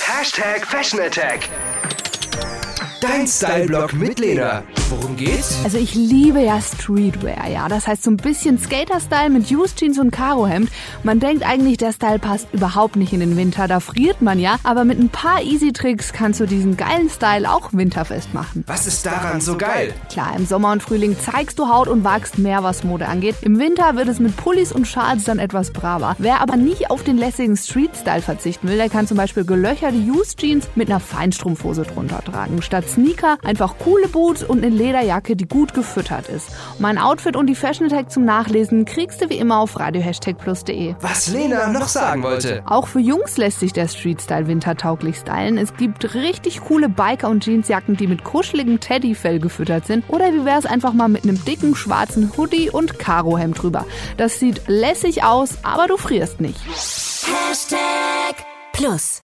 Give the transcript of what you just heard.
Hashtag Fashion Attack. Dein Style-Blog mit Lena. Worum geht's? Also ich liebe ja Streetwear, ja. Das heißt so ein bisschen Skater-Style mit Used Jeans und Karohemd. Man denkt eigentlich, der Style passt überhaupt nicht in den Winter. Da friert man ja. Aber mit ein paar Easy-Tricks kannst du diesen geilen Style auch winterfest machen. Was ist daran so geil? Klar, im Sommer und Frühling zeigst du Haut und wagst mehr, was Mode angeht. Im Winter wird es mit Pullis und Schals dann etwas braver. Wer aber nicht auf den lässigen Street-Style verzichten will, der kann zum Beispiel gelöcherte Used Jeans mit einer Feinstrumpfhose drunter tragen. Statt Sneaker einfach coole Boots und eine Lederjacke, die gut gefüttert ist. Mein Outfit und die Fashion Tag zum Nachlesen kriegst du wie immer auf radiohashtagplus.de. Was Lena noch sagen wollte. Auch für Jungs lässt sich der Street-Style wintertauglich stylen. Es gibt richtig coole Biker- und Jeansjacken, die mit kuscheligem Teddyfell gefüttert sind. Oder wie wär's einfach mal mit einem dicken schwarzen Hoodie und Karohemd drüber. Das sieht lässig aus, aber du frierst nicht. Hashtag Plus.